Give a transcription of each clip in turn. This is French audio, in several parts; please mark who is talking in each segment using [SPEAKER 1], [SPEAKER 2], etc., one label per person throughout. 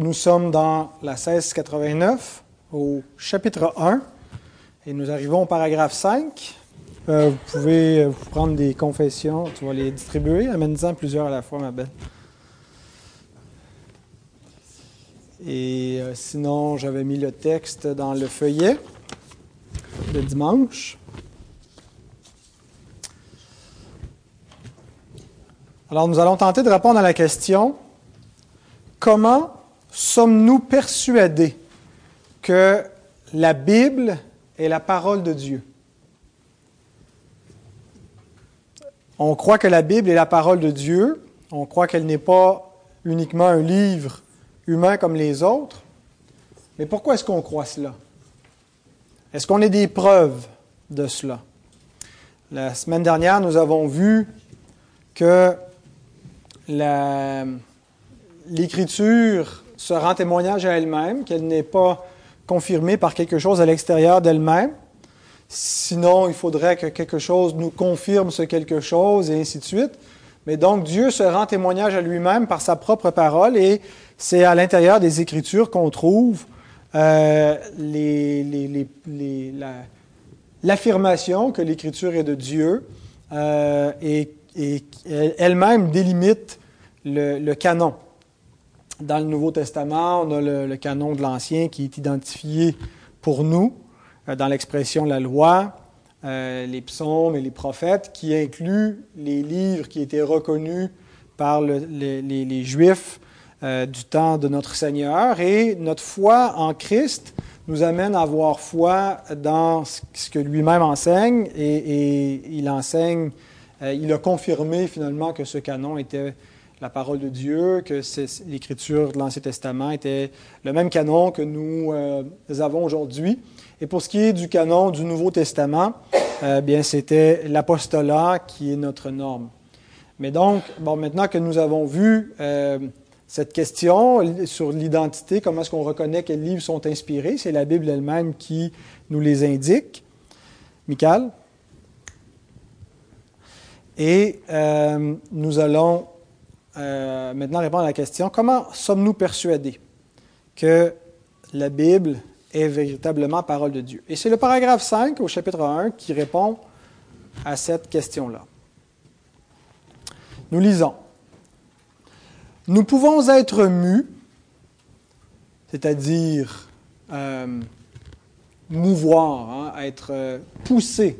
[SPEAKER 1] Nous sommes dans la 1689, au chapitre 1, et nous arrivons au paragraphe 5. Euh, vous pouvez euh, vous prendre des confessions, tu vas les distribuer, amène-en plusieurs à la fois, ma belle. Et euh, sinon, j'avais mis le texte dans le feuillet de dimanche. Alors, nous allons tenter de répondre à la question comment sommes-nous persuadés que la Bible est la parole de Dieu? On croit que la Bible est la parole de Dieu. On croit qu'elle n'est pas uniquement un livre humain comme les autres. Mais pourquoi est-ce qu'on croit cela? Est-ce qu'on a des preuves de cela? La semaine dernière, nous avons vu que l'Écriture se rend témoignage à elle-même, qu'elle n'est pas confirmée par quelque chose à l'extérieur d'elle-même. Sinon, il faudrait que quelque chose nous confirme ce quelque chose et ainsi de suite. Mais donc, Dieu se rend témoignage à lui-même par sa propre parole et c'est à l'intérieur des Écritures qu'on trouve euh, l'affirmation que l'Écriture est de Dieu euh, et, elle-même délimite le, canon. Dans le Nouveau Testament, on a le canon de l'Ancien qui est identifié pour nous. Euh, dans l'expression la loi, euh, les psaumes et les prophètes, qui inclut les livres qui étaient reconnus par les, Juifs euh, du temps de notre Seigneur. Et notre foi en Christ nous amène à avoir foi dans ce que lui-même enseigne, et, il enseigne, il a confirmé finalement que ce canon était la parole de Dieu, que l'écriture de l'Ancien Testament était le même canon que nous avons aujourd'hui. Et pour ce qui est du canon du Nouveau Testament, euh, bien, c'était l'apostolat qui est notre norme. Mais donc, maintenant que nous avons vu euh, cette question sur l'identité, comment est-ce qu'on reconnaît quels livres sont inspirés, c'est la Bible elle-même qui nous les indique. Michael? Et euh, nous allons maintenant répondre à la question, comment sommes-nous persuadés que la Bible est véritablement parole de Dieu? Et c'est le paragraphe 5 au chapitre 1 qui répond à cette question-là. Nous lisons. Nous pouvons être mus, c'est-à-dire euh, mouvoir, hein, être euh, poussé.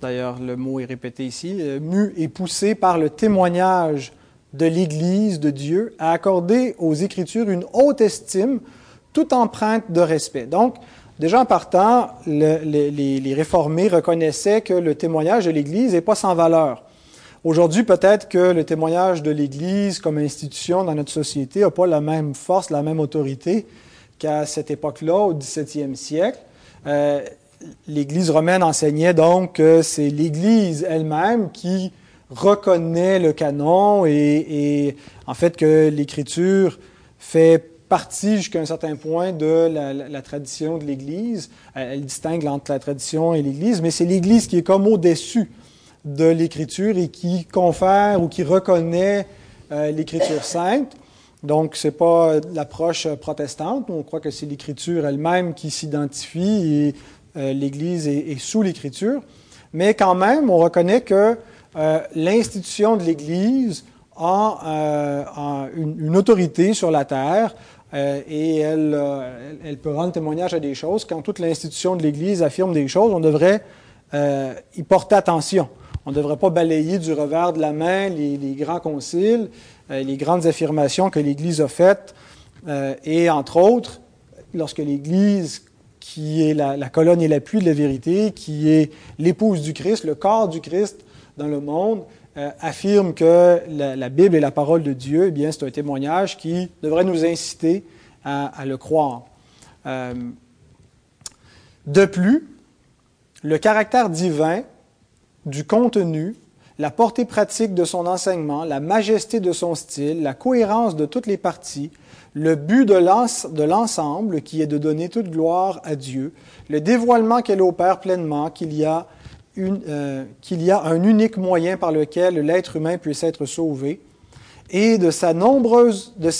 [SPEAKER 1] D'ailleurs, le mot est répété ici, euh, mu et poussé par le témoignage de l'Église de Dieu à accorder aux Écritures une haute estime toute empreinte de respect. Donc, déjà en partant, les, réformés reconnaissaient que le témoignage de l'Église n'est pas sans valeur. Aujourd'hui, peut-être que le témoignage de l'Église comme institution dans notre société n'a pas la même force, la même autorité qu'à cette époque-là, au XVIIe siècle. Euh, L'Église romaine enseignait donc que c'est l'Église elle-même qui reconnaît le canon et, en fait que l'Écriture fait partie jusqu'à un certain point de la, tradition de l'Église. Elle, distingue entre la tradition et l'Église, mais c'est l'Église qui est comme au-dessus de l'Écriture et qui confère ou qui reconnaît euh, l'Écriture sainte. Donc, ce n'est pas l'approche protestante. On croit que c'est l'Écriture elle-même qui s'identifie et euh, l'Église est, sous l'Écriture. Mais quand même, on reconnaît que euh, l'institution de l'Église a, une, une, autorité sur la terre, euh, et euh, elle, peut rendre témoignage à des choses. Quand toute l'institution de l'Église affirme des choses, on devrait euh, y porter attention. On ne devrait pas balayer du revers de la main les, grands conciles, les grandes affirmations que l'Église a faites. et entre autres, lorsque l'Église, qui est la, colonne et l'appui de la vérité, qui est l'épouse du Christ, le corps du Christ dans le monde, euh, affirme que la, Bible est la parole de Dieu, eh bien, c'est un témoignage qui devrait nous inciter à, le croire. Euh, de plus, le caractère divin du contenu, la portée pratique de son enseignement, la majesté de son style, la cohérence de toutes les parties, le but de l'ensemble qui est de donner toute gloire à Dieu, le dévoilement qu'elle opère pleinement, qu'il y a euh, qu'il y a un unique moyen par lequel l'être humain puisse être sauvé, et de, sa nombreuse, de,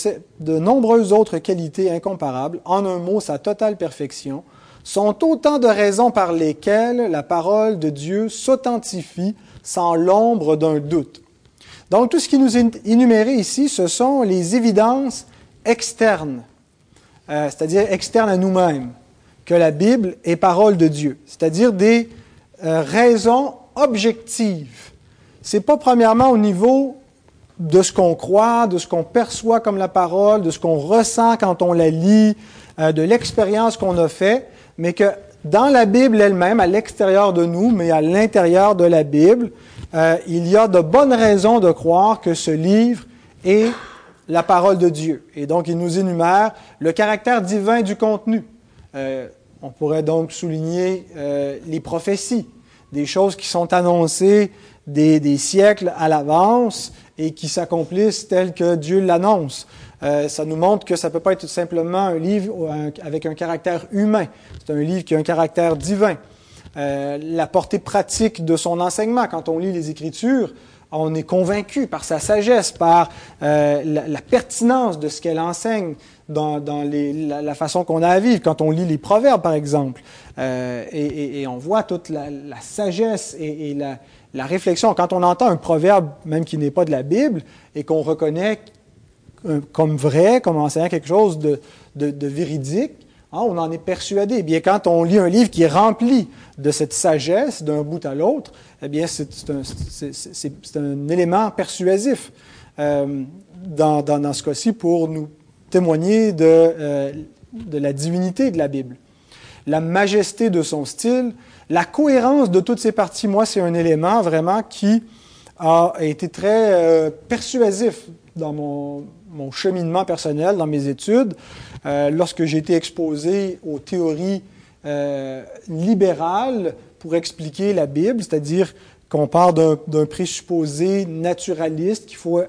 [SPEAKER 1] de nombreuses autres qualités incomparables, en un mot, sa totale perfection, sont autant de raisons par lesquelles la parole de Dieu s'authentifie sans l'ombre d'un doute. Donc tout ce qui nous est énuméré ici, ce sont les évidences externes, euh, c'est-à-dire externes à nous-mêmes, que la Bible est parole de Dieu, c'est-à-dire des euh, raisons objectives. C'est pas premièrement au niveau de ce qu'on croit, de ce qu'on perçoit comme la parole, de ce qu'on ressent quand on la lit, euh, de l'expérience qu'on a fait, mais que dans la Bible elle-même, à l'extérieur de nous, mais à l'intérieur de la Bible, euh, il y a de bonnes raisons de croire que ce livre est la parole de Dieu. Et donc, il nous énumère le caractère divin du contenu. On pourrait donc souligner les prophéties, des choses qui sont annoncées des, siècles à l'avance et qui s'accomplissent telles que Dieu l'annonce. Euh, ça nous montre que ça ne peut pas être simplement un livre avec un caractère humain. C'est un livre qui a un caractère divin. Euh, la portée pratique de son enseignement, quand on lit les Écritures, on est convaincu par sa sagesse, par euh, la, pertinence de ce qu'elle enseigne dans, la, façon qu'on a à vivre. Quand on lit les Proverbes, par exemple, et, on voit toute la, sagesse et, la, la réflexion, quand on entend un proverbe, même qui n'est pas de la Bible, et qu'on reconnaît comme vrai, comme enseignant quelque chose de, véridique, hein, on en est persuadé. Eh bien, quand on lit un livre qui est rempli de cette sagesse d'un bout à l'autre, eh bien, c'est un, élément persuasif euh, dans, ce cas-ci pour nous témoigner de, euh, de la divinité de la Bible. La majesté de son style, la cohérence de toutes ces parties, moi, c'est un élément vraiment qui a été très euh, persuasif dans mon, cheminement personnel, dans mes études, euh, lorsque j'ai été exposé aux théories euh, libérales pour expliquer la Bible, c'est-à-dire qu'on part d'un présupposé naturaliste, qu'il faut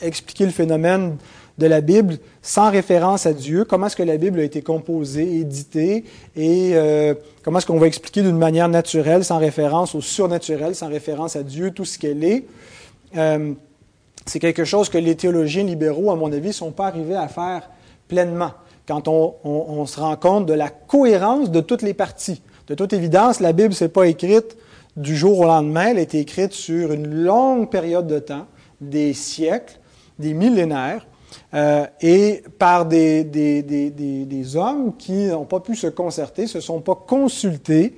[SPEAKER 1] expliquer le phénomène de la Bible sans référence à Dieu, comment est-ce que la Bible a été composée, éditée, et euh, comment est-ce qu'on va expliquer d'une manière naturelle, sans référence au surnaturel, sans référence à Dieu, tout ce qu'elle est. Euh, c'est quelque chose que les théologiens libéraux, à mon avis, ne sont pas arrivés à faire pleinement. Quand on, se rend compte de la cohérence de toutes les parties. De toute évidence, la Bible ne pas écrite du jour au lendemain, elle a été écrite sur une longue période de temps, des siècles, des millénaires. Euh, et par des, des, des, des hommes qui n'ont pas pu se concerter, se sont pas consultés.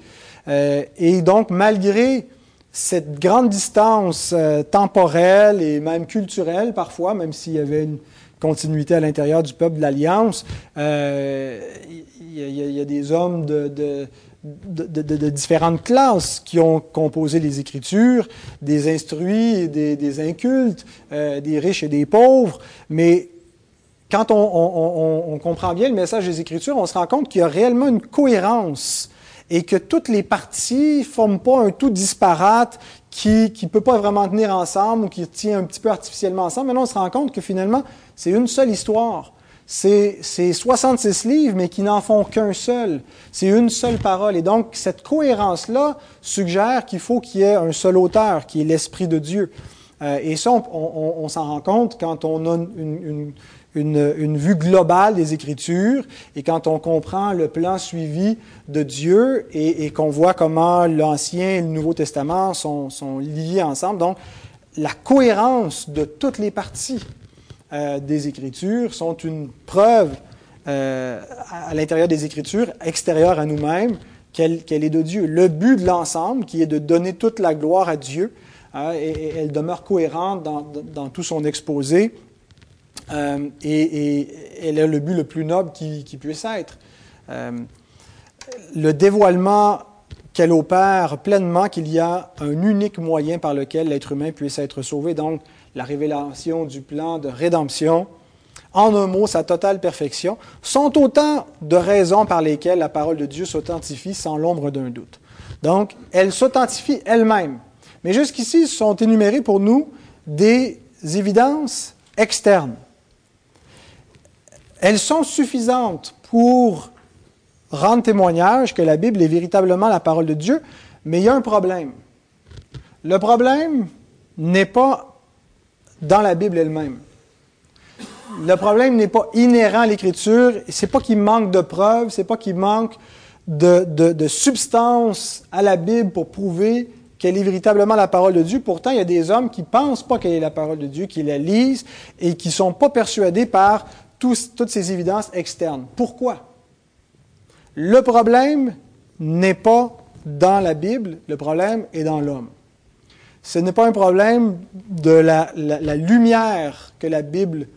[SPEAKER 1] Euh, et donc, malgré cette grande distance euh, temporelle et même culturelle parfois, même s'il y avait une continuité à l'intérieur du peuple de l'Alliance, il y, a des hommes de, différentes classes qui ont composé les Écritures, des instruits, des, des incultes, euh, des riches et des pauvres, mais quand on, comprend bien le message des Écritures, on se rend compte qu'il y a réellement une cohérence et que toutes les parties forment pas un tout disparate qui ne peut pas vraiment tenir ensemble ou qui tient un petit peu artificiellement ensemble. Maintenant, on se rend compte que finalement, c'est une seule histoire. C'est 66 livres, mais qui n'en font qu'un seul. C'est une seule parole. Et donc, cette cohérence-là suggère qu'il faut qu'il y ait un seul auteur, qui est l'Esprit de Dieu. Euh, et ça, on, s'en rend compte quand on a une, vue globale des Écritures et quand on comprend le plan suivi de Dieu et, qu'on voit comment l'Ancien et le Nouveau Testament sont, liés ensemble. Donc, la cohérence de toutes les parties euh, des Écritures sont une preuve euh, à, l'intérieur des Écritures, extérieure à nous-mêmes, qu'elle est de Dieu. Le but de l'ensemble, qui est de donner toute la gloire à Dieu, hein, et, elle demeure cohérente dans tout son exposé euh, et, elle est le but le plus noble qui, puisse être. Euh, le dévoilement qu'elle opère pleinement qu'il y a un unique moyen par lequel l'être humain puisse être sauvé, donc la révélation du plan de rédemption, en un mot, sa totale perfection, sont autant de raisons par lesquelles la parole de Dieu s'authentifie sans l'ombre d'un doute. Donc, elle s'authentifie elle-même. Mais jusqu'ici, sont énumérées pour nous des évidences externes. Elles sont suffisantes pour rendre témoignage que la Bible est véritablement la parole de Dieu, mais il y a un problème. Le problème n'est pas dans la Bible elle-même. Le problème n'est pas inhérent à l'Écriture, c'est pas qu'il manque de preuves, c'est pas qu'il manque de, substance à la Bible pour prouver qu'elle est véritablement la parole de Dieu. Pourtant, il y a des hommes qui pensent pas qu'elle est la parole de Dieu, qui la lisent et qui sont pas persuadés par toutes ces évidences externes. Pourquoi? Le problème n'est pas dans la Bible, le problème est dans l'homme. Ce n'est pas un problème de la, lumière que la Bible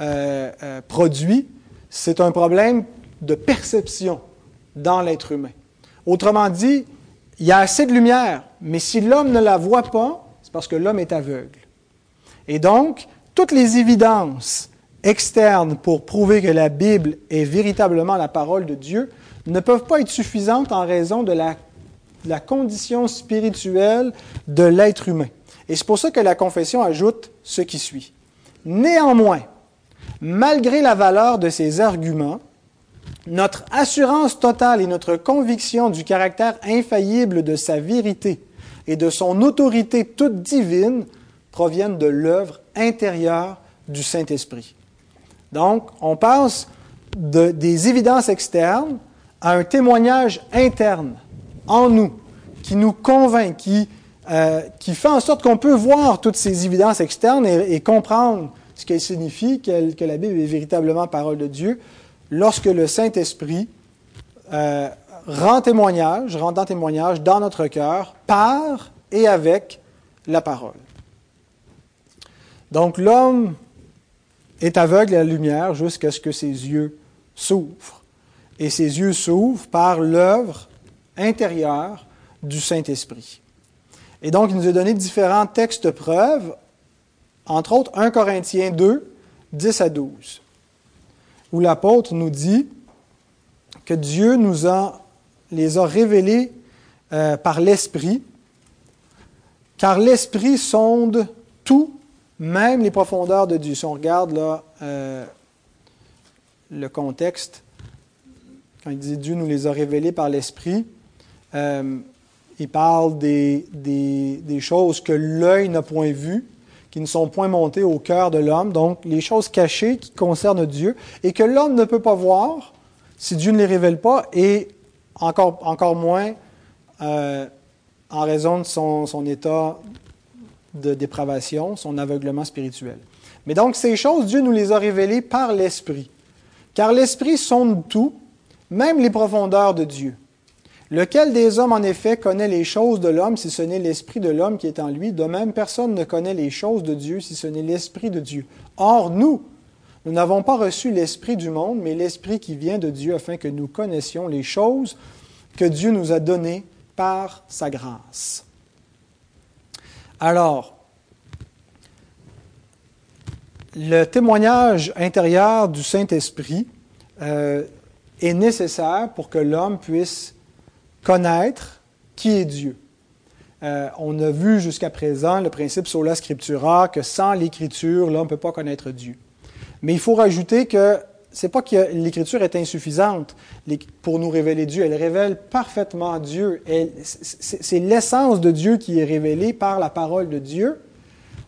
[SPEAKER 1] euh, euh, produit, c'est un problème de perception dans l'être humain. Autrement dit, il y a assez de lumière, mais si l'homme ne la voit pas, c'est parce que l'homme est aveugle. Et donc, toutes les évidences externes pour prouver que la Bible est véritablement la parole de Dieu ne peuvent pas être suffisantes en raison de la, condition spirituelle de l'être humain. Et c'est pour ça que la confession ajoute ce qui suit. Néanmoins, malgré la valeur de ces arguments, notre assurance totale et notre conviction du caractère infaillible de sa vérité et de son autorité toute divine proviennent de l'œuvre intérieure du Saint-Esprit. Donc, on passe de, des évidences externes à un témoignage interne en nous, qui nous convainc, qui, euh, fait en sorte qu'on peut voir toutes ces évidences externes et, comprendre ce qu'elles signifient, que la Bible est véritablement parole de Dieu, lorsque le Saint-Esprit euh, rend témoignage, rendant témoignage dans notre cœur par et avec la parole. Donc l'homme est aveugle à la lumière jusqu'à ce que ses yeux s'ouvrent. Et ses yeux s'ouvrent par l'œuvre intérieure du Saint-Esprit. Et donc, il nous a donné différents textes preuves, entre autres 1 Corinthiens 2, 10 à 12 où l'apôtre nous dit que Dieu nous les a révélés euh, par l'Esprit, car l'Esprit sonde tout, même les profondeurs de Dieu. Si on regarde euh, le contexte, quand il dit Dieu nous les a révélés par l'Esprit, euh, il parle des, choses que l'œil n'a point vues, qui ne sont point montés au cœur de l'homme, donc les choses cachées qui concernent Dieu, et que l'homme ne peut pas voir si Dieu ne les révèle pas, et encore, moins euh, en raison de son état de dépravation, son aveuglement spirituel. Mais donc ces choses, Dieu nous les a révélées par l'Esprit. Car l'Esprit sonde tout, même les profondeurs de Dieu. Lequel des hommes, en effet, connaît les choses de l'homme si ce n'est l'Esprit de l'homme qui est en lui? De même, personne ne connaît les choses de Dieu si ce n'est l'Esprit de Dieu. Or, nous, nous n'avons pas reçu l'Esprit du monde, mais l'Esprit qui vient de Dieu afin que nous connaissions les choses que Dieu nous a données par sa grâce. Alors, le témoignage intérieur du Saint-Esprit euh, est nécessaire pour que l'homme puisse connaître qui est Dieu. Euh, on a vu jusqu'à présent le principe sola scriptura, que sans l'Écriture, l'homme ne peut pas connaître Dieu. Mais il faut rajouter que c'est pas que l'Écriture est insuffisante pour nous révéler Dieu. Elle révèle parfaitement Dieu. C'est l'essence de Dieu qui est révélée par la parole de Dieu,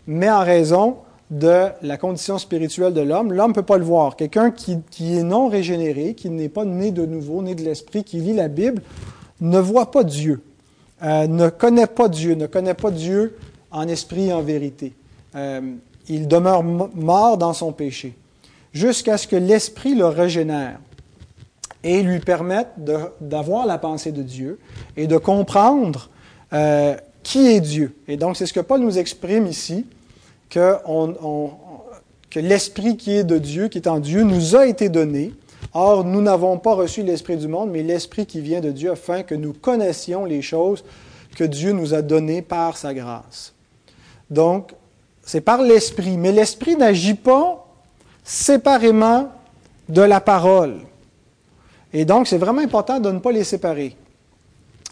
[SPEAKER 1] mais en raison de la condition spirituelle de l'homme, l'homme ne peut pas le voir. Quelqu'un qui, est non régénéré, qui n'est pas né de nouveau, né de l'Esprit, qui lit la Bible, ne voit pas Dieu, euh, ne connaît pas Dieu, ne connaît pas Dieu en esprit et en vérité. Euh, il demeure mort dans son péché, jusqu'à ce que l'Esprit le régénère et lui permette d'avoir la pensée de Dieu et de comprendre euh, qui est Dieu. Et donc, c'est ce que Paul nous exprime ici, que, que l'Esprit qui est de Dieu, qui est en Dieu, nous a été donné Or, nous n'avons pas reçu l'Esprit du monde, mais l'Esprit qui vient de Dieu afin que nous connaissions les choses que Dieu nous a données par sa grâce. Donc, c'est par l'Esprit, mais l'Esprit n'agit pas séparément de la parole. Et donc, c'est vraiment important de ne pas les séparer.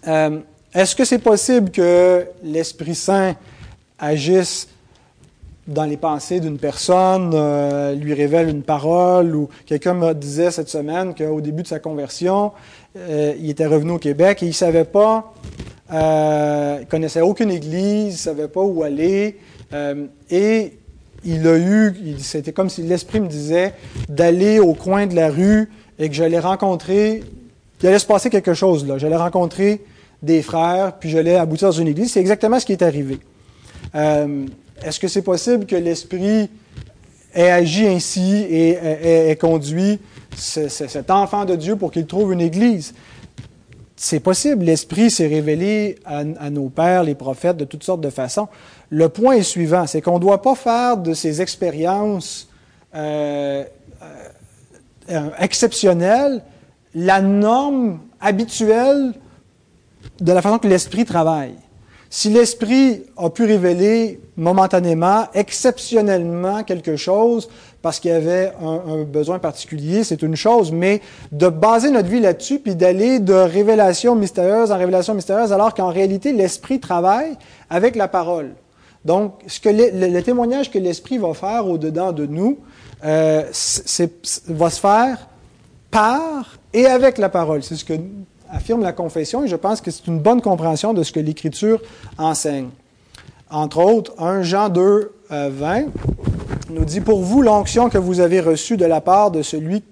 [SPEAKER 1] Euh, est-ce que c'est possible que l'Esprit Saint agisse dans les pensées d'une personne, euh, lui révèle une parole, ou quelqu'un me disait cette semaine qu'au début de sa conversion, euh, il était revenu au Québec et il savait pas, il connaissait aucune église, il savait pas où aller, et il a eu, c'était comme si l'Esprit me disait d'aller au coin de la rue et que j'allais rencontrer, il allait se passer quelque chose là. J'allais rencontrer des frères, puis j'allais aboutir dans une église. C'est exactement ce qui est arrivé. Euh, est-ce que c'est possible que l'Esprit ait agi ainsi et ait, conduit cet enfant de Dieu pour qu'il trouve une église? C'est possible. L'Esprit s'est révélé à, nos pères, les prophètes, de toutes sortes de façons. Le point est suivant, c'est qu'on ne doit pas faire de ces expériences euh, euh, exceptionnelles la norme habituelle de la façon que l'Esprit travaille. Si l'Esprit a pu révéler momentanément, exceptionnellement quelque chose, parce qu'il y avait un, besoin particulier, c'est une chose, mais de baser notre vie là-dessus, puis d'aller de révélation mystérieuse en révélation mystérieuse, alors qu'en réalité, l'Esprit travaille avec la parole. Donc, ce que le, témoignage que l'Esprit va faire au-dedans de nous, euh, va se faire par et avec la parole. C'est ce que affirme la confession et je pense que c'est une bonne compréhension de ce que l'Écriture enseigne. Entre autres, 1 Jean 2, 20 euh, nous dit, Pour vous, l'onction que vous avez reçue de la part de celui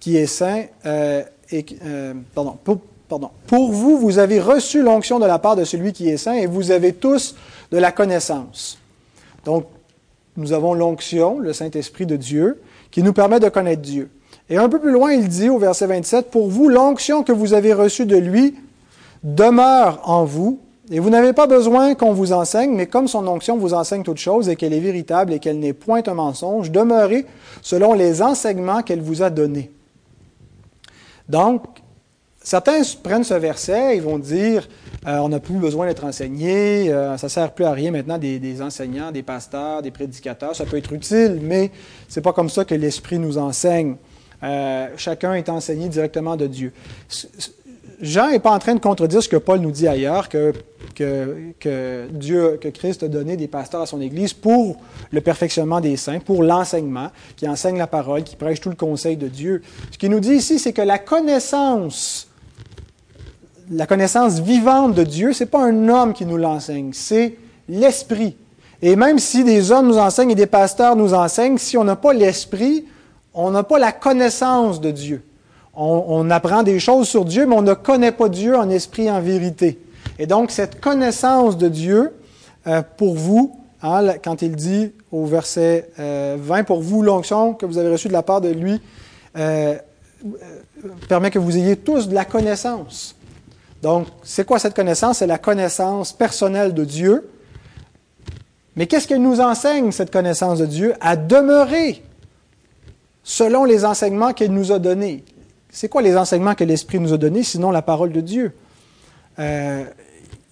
[SPEAKER 1] qui est saint, euh, et, pardon, pour vous, vous avez reçu l'onction de la part de celui qui est saint et vous avez tous de la connaissance. Donc, nous avons l'onction, le Saint-Esprit de Dieu, qui nous permet de connaître Dieu. Et un peu plus loin, il dit au verset 27, Pour vous, l'onction que vous avez reçue de lui demeure en vous, et vous n'avez pas besoin qu'on vous enseigne, mais comme son onction vous enseigne toute chose et qu'elle est véritable et qu'elle n'est point un mensonge, demeurez selon les enseignements qu'elle vous a donnés. Donc, certains prennent ce verset, ils vont dire, euh, on n'a plus besoin d'être enseigné, euh, ça ne sert plus à rien maintenant des, des, enseignants, des pasteurs, des prédicateurs, ça peut être utile, mais ce n'est pas comme ça que l'Esprit nous enseigne. Euh, chacun est enseigné directement de Dieu. Jean n'est pas en train de contredire ce que Paul nous dit ailleurs, que, que, Dieu, que Christ a donné des pasteurs à son Église pour le perfectionnement des saints, pour l'enseignement, qui enseigne la parole, qui prêche tout le conseil de Dieu. Ce qu'il nous dit ici, c'est que la connaissance, la connaissance vivante de Dieu, ce n'est pas un homme qui nous l'enseigne, c'est l'Esprit. Et même si des hommes nous enseignent et des pasteurs nous enseignent, si on n'a pas l'Esprit, on n'a pas la connaissance de Dieu. On, apprend des choses sur Dieu, mais on ne connaît pas Dieu en esprit, en vérité. Et donc, cette connaissance de Dieu, euh, pour vous, hein, quand il dit au verset 20, euh, pour vous, l'onction que vous avez reçue de la part de lui, euh, permet que vous ayez tous de la connaissance. Donc, c'est quoi cette connaissance? C'est la connaissance personnelle de Dieu. Mais qu'est-ce qu'elle nous enseigne, cette connaissance de Dieu? À demeurer selon les enseignements qu'il nous a donnés. C'est quoi les enseignements que l'Esprit nous a donnés, sinon la parole de Dieu? Euh,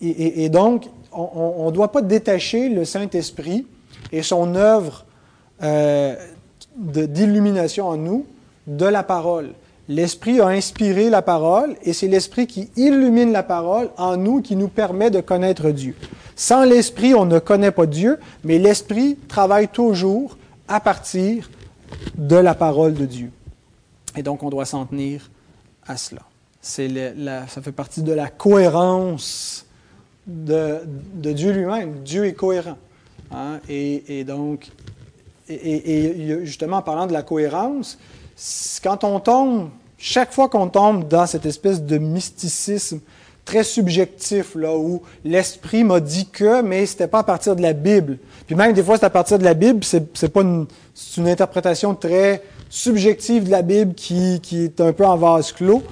[SPEAKER 1] et, donc, on ne doit pas détacher le Saint-Esprit et son œuvre euh, d'illumination en nous de la parole. L'Esprit a inspiré la parole et c'est l'Esprit qui illumine la parole en nous qui nous permet de connaître Dieu. Sans l'Esprit, on ne connaît pas Dieu, mais l'Esprit travaille toujours à partir de la parole de Dieu. Et donc, on doit s'en tenir à cela. Ça fait partie de la cohérence de, Dieu lui-même. Dieu est cohérent. Hein. Et, donc, et, justement, en parlant de la cohérence, quand on tombe, chaque fois qu'on tombe dans cette espèce de mysticisme très subjectif, là, où l'esprit m'a dit que, mais ce n'était pas à partir de la Bible. Puis même des fois, c'est à partir de la Bible, c'est pas une, une interprétation très subjective de la Bible qui, qui est un peu en vase clos.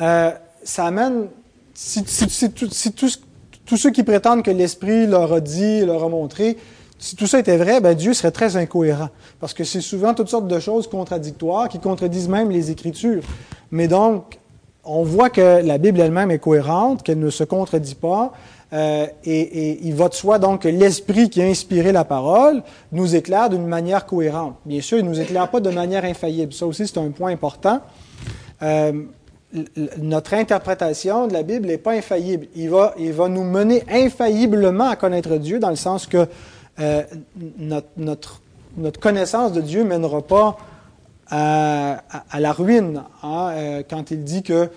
[SPEAKER 1] Euh, ça amène, si, si, si, tous, tous ceux qui prétendent que l'Esprit leur a dit, leur a montré, si tout ça était vrai, ben Dieu serait très incohérent. Parce que c'est souvent toutes sortes de choses contradictoires qui contredisent même les Écritures. Mais donc, on voit que la Bible elle-même est cohérente, qu'elle ne se contredit pas, euh, et, il va de soi donc que l'Esprit qui a inspiré la parole nous éclaire d'une manière cohérente. Bien sûr, il ne nous éclaire pas de manière infaillible. Ça aussi, c'est un point important. Euh, notre interprétation de la Bible n'est pas infaillible. Il va, il va nous mener infailliblement à connaître Dieu dans le sens que euh, notre, connaissance de Dieu ne mènera pas à, la ruine. Hein, quand il dit que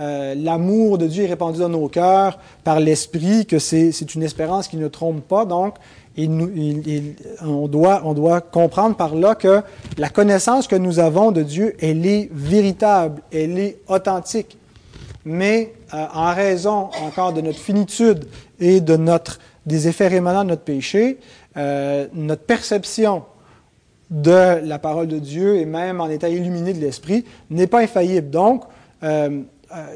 [SPEAKER 1] euh, l'amour de Dieu est répandu dans nos cœurs par l'Esprit, que c'est une espérance qui ne trompe pas. Donc, on, doit, on doit comprendre par là que la connaissance que nous avons de Dieu, elle est véritable, elle est authentique. Mais euh, en raison encore de notre finitude et de notre, des effets rémanents de notre péché, euh, notre perception de la parole de Dieu et même en état illuminé de l'Esprit n'est pas infaillible. Donc, euh,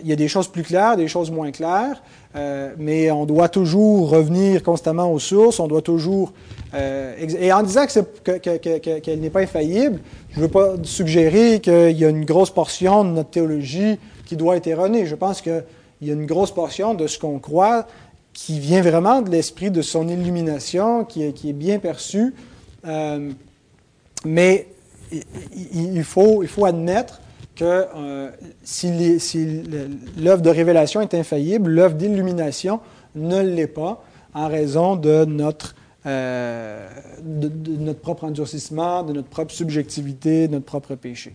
[SPEAKER 1] il y a des choses plus claires, des choses moins claires. Euh, mais on doit toujours revenir constamment aux sources, on doit toujours... Euh, et en disant qu'elle n'est pas infaillible, je ne veux pas suggérer qu'il y a une grosse portion de notre théologie qui doit être erronée. Je pense qu'il y a une grosse portion de ce qu'on croit qui vient vraiment de l'esprit, de son illumination, qui est, bien perçu. Euh, mais il, faut, admettre que euh, si l'œuvre de révélation est infaillible, l'œuvre d'illumination ne l'est pas en raison de notre, euh, de notre propre endurcissement, de notre propre subjectivité, de notre propre péché.